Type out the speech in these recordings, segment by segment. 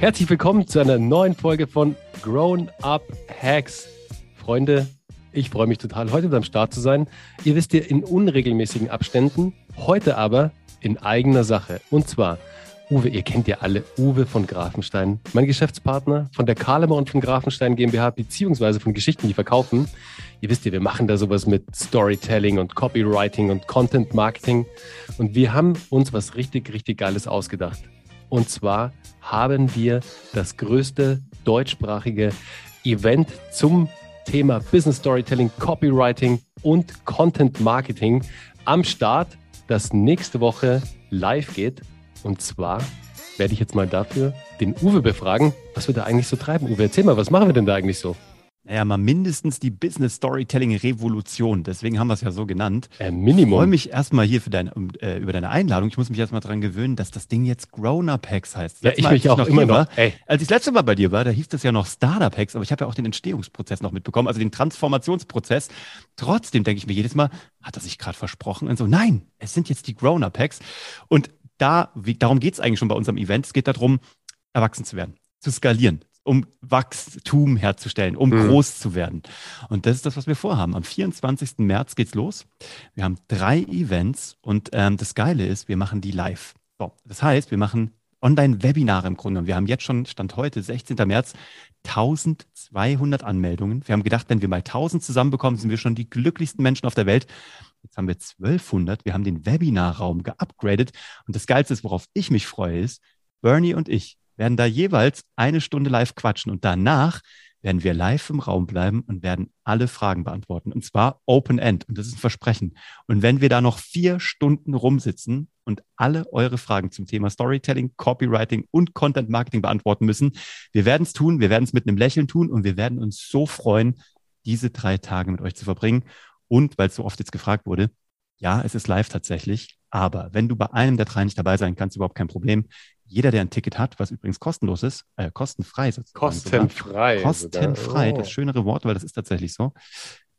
Herzlich willkommen zu einer neuen Folge von Grown Up Hacks. Freunde, ich freue mich total, heute am Start zu sein. Ihr wisst ja in unregelmäßigen Abständen, heute aber in eigener Sache. Und zwar, Uwe, ihr kennt ja alle Uwe von Grafenstein, mein Geschäftspartner von der Kalemer und von Grafenstein GmbH, beziehungsweise von Geschichten, die verkaufen. Ihr wisst ja, wir machen da sowas mit Storytelling und Copywriting und Content Marketing. Und wir haben uns was richtig, richtig Geiles ausgedacht. Und zwar haben wir das größte deutschsprachige Event zum Thema Business Storytelling, Copywriting und Content Marketing am Start, das nächste Woche live geht. Und zwar werde ich jetzt mal dafür den Uwe befragen, was wir da eigentlich so treiben. Uwe, erzähl mal, was machen wir denn da eigentlich so? Naja, mal mindestens die Business Storytelling Revolution. Deswegen haben wir es ja so genannt. Äh, Minimum. Ich freue mich erstmal hier für dein, äh, über deine Einladung. Ich muss mich erstmal daran gewöhnen, dass das Ding jetzt Grown-Up Hacks heißt. Ja, ich mal, mich auch immer noch. War, als ich das letzte Mal bei dir war, da hieß das ja noch Startup Hacks, aber ich habe ja auch den Entstehungsprozess noch mitbekommen, also den Transformationsprozess. Trotzdem denke ich mir jedes Mal, hat er sich gerade versprochen? Und so, nein, es sind jetzt die Grown-Up Hacks. Und da, wie, darum geht es eigentlich schon bei unserem Event. Es geht darum, erwachsen zu werden, zu skalieren, um Wachstum herzustellen, um mhm. groß zu werden. Und das ist das, was wir vorhaben. Am 24. März geht's los. Wir haben drei Events und ähm, das Geile ist, wir machen die live. So, das heißt, wir machen Online-Webinare im Grunde. Und wir haben jetzt schon, Stand heute, 16. März, 1200 Anmeldungen. Wir haben gedacht, wenn wir mal 1000 zusammenbekommen, sind wir schon die glücklichsten Menschen auf der Welt. Jetzt haben wir 1200. Wir haben den Webinarraum geupgradet. Und das Geilste ist, worauf ich mich freue, ist, Bernie und ich werden da jeweils eine Stunde live quatschen und danach werden wir live im Raum bleiben und werden alle Fragen beantworten. Und zwar Open End. Und das ist ein Versprechen. Und wenn wir da noch vier Stunden rumsitzen und alle eure Fragen zum Thema Storytelling, Copywriting und Content Marketing beantworten müssen, wir werden es tun. Wir werden es mit einem Lächeln tun und wir werden uns so freuen, diese drei Tage mit euch zu verbringen. Und weil es so oft jetzt gefragt wurde, ja, es ist live tatsächlich. Aber wenn du bei einem der drei nicht dabei sein kannst, überhaupt kein Problem jeder, der ein Ticket hat, was übrigens kostenlos ist, äh, kostenfrei sozusagen. Kostenfrei. Sogar, kostenfrei, oh. das schönere Wort, weil das ist tatsächlich so.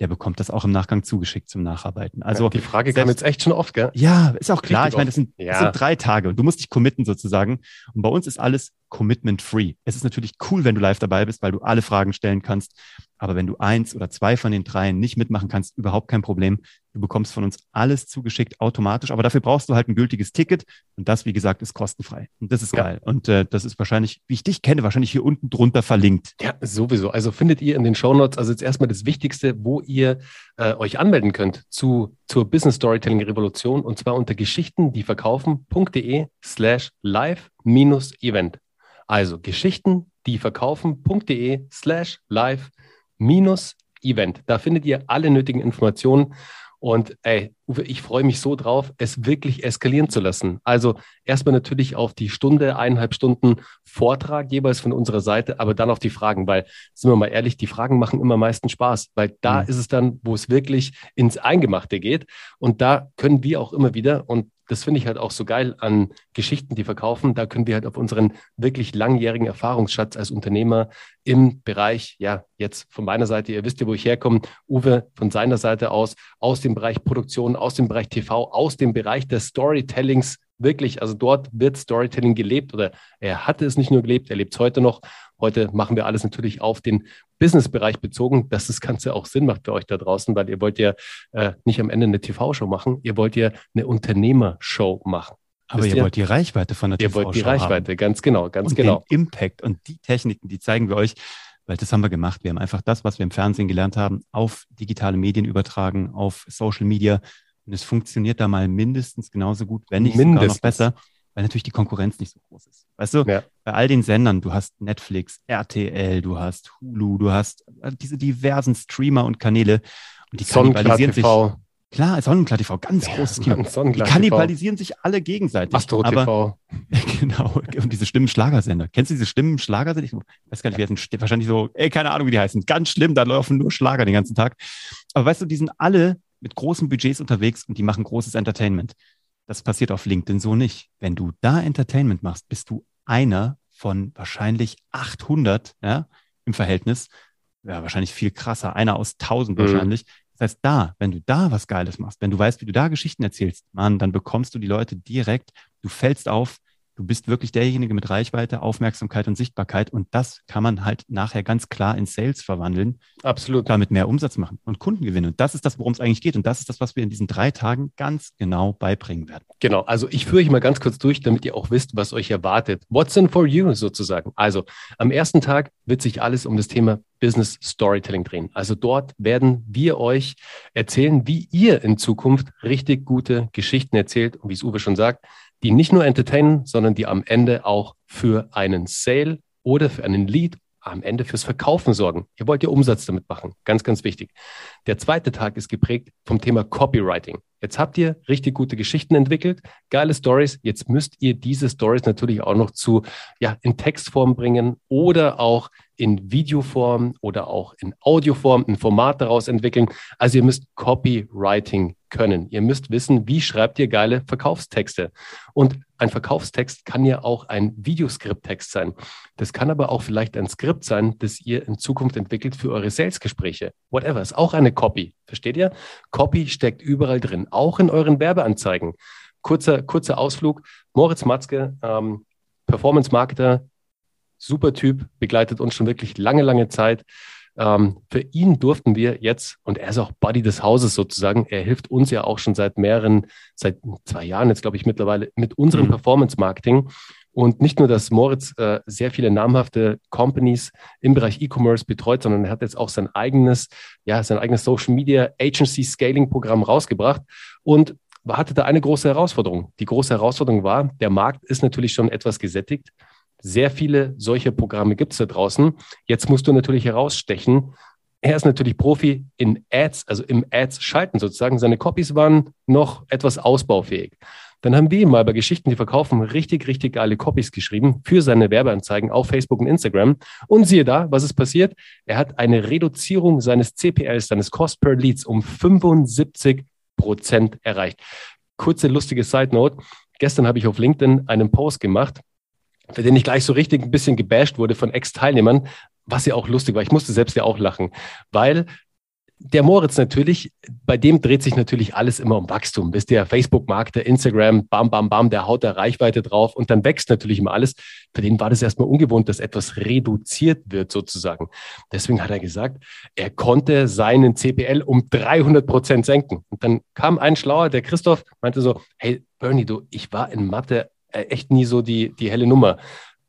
Der bekommt das auch im Nachgang zugeschickt zum Nacharbeiten. Also ja, die Frage selbst, kam jetzt echt schon oft, gell? Ja, ist auch klar. Richtig ich meine, das sind, ja. das sind drei Tage und du musst dich committen sozusagen. Und bei uns ist alles commitment-free. Es ist natürlich cool, wenn du live dabei bist, weil du alle Fragen stellen kannst. Aber wenn du eins oder zwei von den dreien nicht mitmachen kannst, überhaupt kein Problem. Du bekommst von uns alles zugeschickt automatisch. Aber dafür brauchst du halt ein gültiges Ticket. Und das, wie gesagt, ist kostenfrei. Und das ist ja. geil. Und äh, das ist wahrscheinlich, wie ich dich kenne, wahrscheinlich hier unten drunter verlinkt. Ja, sowieso. Also findet ihr in den Show Notes also jetzt erstmal das Wichtigste, wo ihr äh, euch anmelden könnt zu, zur Business Storytelling Revolution. Und zwar unter geschichten, die verkaufen.de slash live minus Event. Also Geschichten, die verkaufen.de slash live minus Event. Da findet ihr alle nötigen Informationen. Und ey, Uwe, ich freue mich so drauf, es wirklich eskalieren zu lassen. Also erstmal natürlich auf die Stunde, eineinhalb Stunden Vortrag jeweils von unserer Seite, aber dann auf die Fragen, weil, sind wir mal ehrlich, die Fragen machen immer meisten Spaß, weil da mhm. ist es dann, wo es wirklich ins Eingemachte geht. Und da können wir auch immer wieder, und das finde ich halt auch so geil an Geschichten, die verkaufen. Da können wir halt auf unseren wirklich langjährigen Erfahrungsschatz als Unternehmer im Bereich, ja, jetzt von meiner Seite, ihr wisst ja, wo ich herkomme, Uwe von seiner Seite aus, aus dem Bereich Produktion, aus dem Bereich TV, aus dem Bereich des Storytellings wirklich, also dort wird Storytelling gelebt oder er hatte es nicht nur gelebt, er lebt es heute noch. Heute machen wir alles natürlich auf den Business-Bereich bezogen, dass das Ganze auch Sinn macht für euch da draußen, weil ihr wollt ja äh, nicht am Ende eine TV-Show machen, ihr wollt ja eine Unternehmershow machen. Aber ihr, ihr, wollt die Reichweite von der TV-Show Ihr wollt die Reichweite, haben. ganz genau, ganz und genau. Den Impact und die Techniken, die zeigen wir euch, weil das haben wir gemacht. Wir haben einfach das, was wir im Fernsehen gelernt haben, auf digitale Medien übertragen, auf Social Media. Und es funktioniert da mal mindestens genauso gut, wenn nicht mindestens. sogar noch besser weil natürlich die Konkurrenz nicht so groß ist. Weißt du, ja. bei all den Sendern, du hast Netflix, RTL, du hast Hulu, du hast äh, diese diversen Streamer und Kanäle und die kannibalisieren sich. Klar, Sonnenklar TV, ganz ja, großes Kino. Die kannibalisieren sich alle gegenseitig. Astro TV. Genau. Und diese Stimmen-Schlagersender. Kennst du diese Stimmen-Schlagersender? Ich weiß gar nicht, wie heißen. Wahrscheinlich so, ey, keine Ahnung, wie die heißen. Ganz schlimm, da laufen nur Schlager den ganzen Tag. Aber weißt du, die sind alle mit großen Budgets unterwegs und die machen großes Entertainment. Das passiert auf LinkedIn so nicht. Wenn du da Entertainment machst, bist du einer von wahrscheinlich 800 ja, im Verhältnis. Ja, wahrscheinlich viel krasser. Einer aus 1000 mhm. wahrscheinlich. Das heißt, da, wenn du da was Geiles machst, wenn du weißt, wie du da Geschichten erzählst, Mann, dann bekommst du die Leute direkt, du fällst auf, Du bist wirklich derjenige mit Reichweite, Aufmerksamkeit und Sichtbarkeit. Und das kann man halt nachher ganz klar in Sales verwandeln. Absolut. Damit mehr Umsatz machen und Kunden gewinnen. Und das ist das, worum es eigentlich geht. Und das ist das, was wir in diesen drei Tagen ganz genau beibringen werden. Genau. Also ich führe euch mal ganz kurz durch, damit ihr auch wisst, was euch erwartet. What's in for you sozusagen. Also am ersten Tag wird sich alles um das Thema Business Storytelling drehen. Also dort werden wir euch erzählen, wie ihr in Zukunft richtig gute Geschichten erzählt und wie es Uwe schon sagt, die nicht nur entertainen, sondern die am Ende auch für einen Sale oder für einen Lead am Ende fürs Verkaufen sorgen. Ihr wollt ja Umsatz damit machen. Ganz, ganz wichtig. Der zweite Tag ist geprägt vom Thema Copywriting. Jetzt habt ihr richtig gute Geschichten entwickelt, geile Stories. Jetzt müsst ihr diese Stories natürlich auch noch zu, ja, in Textform bringen oder auch in Videoform oder auch in Audioform ein Format daraus entwickeln. Also ihr müsst Copywriting können. Ihr müsst wissen, wie schreibt ihr geile Verkaufstexte. Und ein Verkaufstext kann ja auch ein Videoskripttext sein. Das kann aber auch vielleicht ein Skript sein, das ihr in Zukunft entwickelt für eure Salesgespräche. Whatever, ist auch eine Copy. Versteht ihr? Copy steckt überall drin, auch in euren Werbeanzeigen. Kurzer, kurzer Ausflug. Moritz Matzke, ähm, Performance-Marketer, super Typ, begleitet uns schon wirklich lange, lange Zeit. Ähm, für ihn durften wir jetzt, und er ist auch Buddy des Hauses sozusagen, er hilft uns ja auch schon seit mehreren, seit zwei Jahren jetzt glaube ich mittlerweile mit unserem mhm. Performance-Marketing. Und nicht nur, dass Moritz äh, sehr viele namhafte Companies im Bereich E-Commerce betreut, sondern er hat jetzt auch sein eigenes, ja, sein eigenes Social Media Agency Scaling Programm rausgebracht und hatte da eine große Herausforderung. Die große Herausforderung war, der Markt ist natürlich schon etwas gesättigt. Sehr viele solche Programme gibt es da draußen. Jetzt musst du natürlich herausstechen. Er ist natürlich Profi in Ads, also im Ads schalten sozusagen. Seine Copies waren noch etwas ausbaufähig. Dann haben wir ihm mal bei Geschichten, die verkaufen, richtig, richtig geile Copies geschrieben für seine Werbeanzeigen auf Facebook und Instagram. Und siehe da, was ist passiert? Er hat eine Reduzierung seines CPLs, seines Cost per Leads um 75 Prozent erreicht. Kurze lustige Side Note. Gestern habe ich auf LinkedIn einen Post gemacht für den ich gleich so richtig ein bisschen gebasht wurde von Ex-Teilnehmern, was ja auch lustig war. Ich musste selbst ja auch lachen, weil der Moritz natürlich, bei dem dreht sich natürlich alles immer um Wachstum. Wisst ihr, Facebook-Markt, der Instagram, bam, bam, bam, der haut da Reichweite drauf und dann wächst natürlich immer alles. Für den war das erstmal ungewohnt, dass etwas reduziert wird sozusagen. Deswegen hat er gesagt, er konnte seinen CPL um 300 Prozent senken. Und dann kam ein Schlauer, der Christoph, meinte so, hey Bernie, du, ich war in Mathe äh, echt nie so die, die helle Nummer.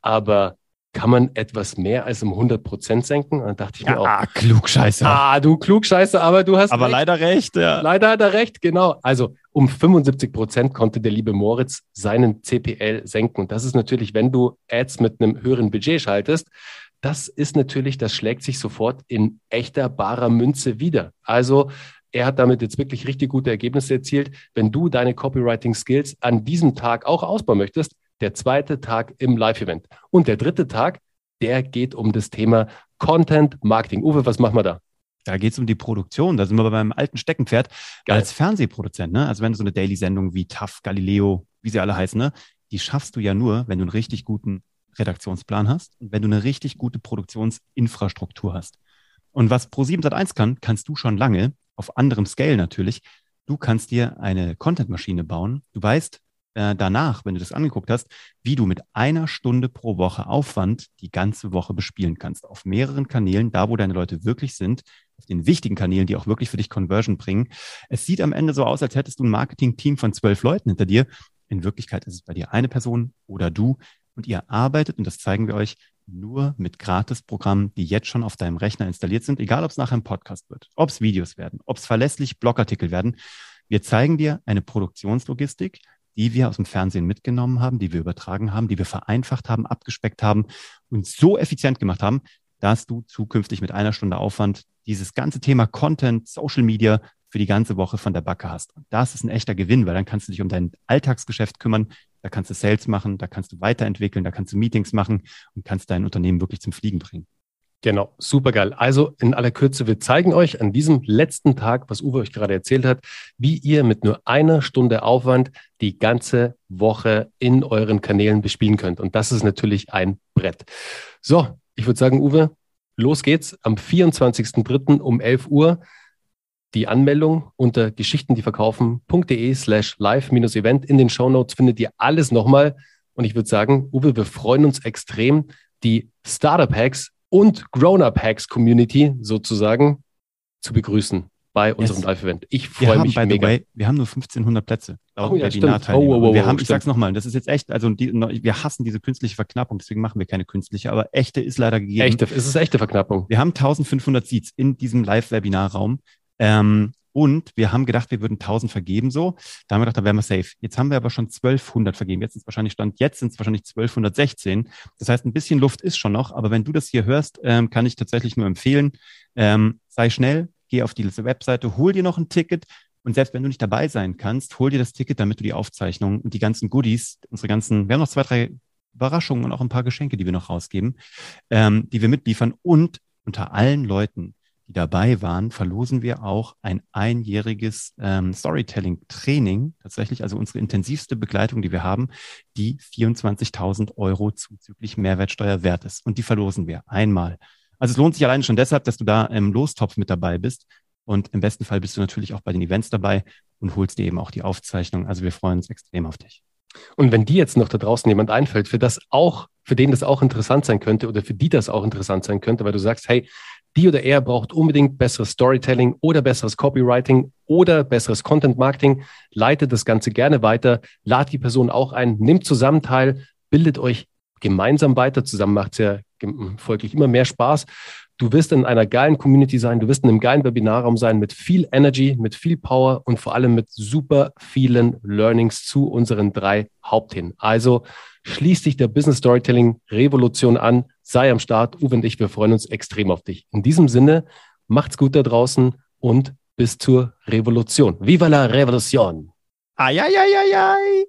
Aber kann man etwas mehr als um 100 Prozent senken? Und dann dachte ich mir ja, auch. Ah, klugscheiße. Ah, du klugscheiße, aber du hast. Aber recht. leider recht, ja. Leider hat er recht, genau. Also um 75 Prozent konnte der liebe Moritz seinen CPL senken. Und das ist natürlich, wenn du Ads mit einem höheren Budget schaltest, das ist natürlich, das schlägt sich sofort in echter barer Münze wieder. Also er hat damit jetzt wirklich richtig gute Ergebnisse erzielt. Wenn du deine Copywriting-Skills an diesem Tag auch ausbauen möchtest, der zweite Tag im Live-Event. Und der dritte Tag, der geht um das Thema Content Marketing. Uwe, was machen wir da? Da geht es um die Produktion. Da sind wir bei meinem alten Steckenpferd Geil. als Fernsehproduzent. Ne? Also wenn du so eine Daily-Sendung wie TAF, Galileo, wie sie alle heißen, ne? die schaffst du ja nur, wenn du einen richtig guten Redaktionsplan hast und wenn du eine richtig gute Produktionsinfrastruktur hast. Und was Pro7 Sat1 kann, kannst du schon lange auf anderem Scale natürlich. Du kannst dir eine Content-Maschine bauen. Du weißt äh, danach, wenn du das angeguckt hast, wie du mit einer Stunde pro Woche Aufwand die ganze Woche bespielen kannst. Auf mehreren Kanälen, da wo deine Leute wirklich sind, auf den wichtigen Kanälen, die auch wirklich für dich Conversion bringen. Es sieht am Ende so aus, als hättest du ein Marketing-Team von zwölf Leuten hinter dir. In Wirklichkeit ist es bei dir eine Person oder du und ihr arbeitet, und das zeigen wir euch, nur mit Gratis-Programmen, die jetzt schon auf deinem Rechner installiert sind, egal ob es nachher ein Podcast wird, ob es Videos werden, ob es verlässlich Blogartikel werden. Wir zeigen dir eine Produktionslogistik, die wir aus dem Fernsehen mitgenommen haben, die wir übertragen haben, die wir vereinfacht haben, abgespeckt haben und so effizient gemacht haben, dass du zukünftig mit einer Stunde Aufwand dieses ganze Thema Content, Social Media für die ganze Woche von der Backe hast. Und das ist ein echter Gewinn, weil dann kannst du dich um dein Alltagsgeschäft kümmern, da kannst du Sales machen, da kannst du weiterentwickeln, da kannst du Meetings machen und kannst dein Unternehmen wirklich zum Fliegen bringen. Genau, super geil. Also in aller Kürze, wir zeigen euch an diesem letzten Tag, was Uwe euch gerade erzählt hat, wie ihr mit nur einer Stunde Aufwand die ganze Woche in euren Kanälen bespielen könnt. Und das ist natürlich ein Brett. So, ich würde sagen, Uwe, los geht's am 24.03. um 11 Uhr die Anmeldung unter geschichtendieverkaufen.de slash live-event. In den Show Notes findet ihr alles nochmal. Und ich würde sagen, Uwe, wir freuen uns extrem, die Startup Hacks und Grown-Up Hacks Community sozusagen zu begrüßen bei unserem yes. Live-Event. Ich freue mich by mega. Way, wir haben nur 1500 Plätze. Oh, ja, oh, oh, oh, wir haben, ich sag's nochmal, das ist jetzt echt, also die, wir hassen diese künstliche Verknappung, deswegen machen wir keine künstliche, aber echte ist leider gegeben. Echte, es ist echte Verknappung. Wir haben 1500 Seats in diesem Live-Webinarraum. Ähm, und wir haben gedacht, wir würden 1000 vergeben so. Da haben wir gedacht, da wären wir safe. Jetzt haben wir aber schon 1200 vergeben. Jetzt sind es wahrscheinlich Stand, jetzt sind es wahrscheinlich 1216. Das heißt, ein bisschen Luft ist schon noch. Aber wenn du das hier hörst, ähm, kann ich tatsächlich nur empfehlen, ähm, sei schnell, geh auf diese Webseite, hol dir noch ein Ticket. Und selbst wenn du nicht dabei sein kannst, hol dir das Ticket, damit du die Aufzeichnung und die ganzen Goodies, unsere ganzen, wir haben noch zwei, drei Überraschungen und auch ein paar Geschenke, die wir noch rausgeben, ähm, die wir mitliefern. Und unter allen Leuten, die dabei waren, verlosen wir auch ein einjähriges ähm, Storytelling-Training, tatsächlich, also unsere intensivste Begleitung, die wir haben, die 24.000 Euro zuzüglich Mehrwertsteuer wert ist. Und die verlosen wir einmal. Also es lohnt sich alleine schon deshalb, dass du da im Lostopf mit dabei bist. Und im besten Fall bist du natürlich auch bei den Events dabei und holst dir eben auch die Aufzeichnung. Also wir freuen uns extrem auf dich. Und wenn dir jetzt noch da draußen jemand einfällt, für das auch, für den das auch interessant sein könnte oder für die das auch interessant sein könnte, weil du sagst, hey, die oder er braucht unbedingt besseres Storytelling oder besseres Copywriting oder besseres Content Marketing, leitet das Ganze gerne weiter, lad die Person auch ein, nimmt zusammen teil, bildet euch gemeinsam weiter. Zusammen macht es ja folglich immer mehr Spaß. Du wirst in einer geilen Community sein, du wirst in einem geilen Webinarraum sein mit viel Energy, mit viel Power und vor allem mit super vielen Learnings zu unseren drei Hauptthemen. Also schließ dich der Business Storytelling Revolution an, sei am Start. Uwe und ich, wir freuen uns extrem auf dich. In diesem Sinne, macht's gut da draußen und bis zur Revolution. Viva la Revolution! Ai, ai, ai, ai, ai.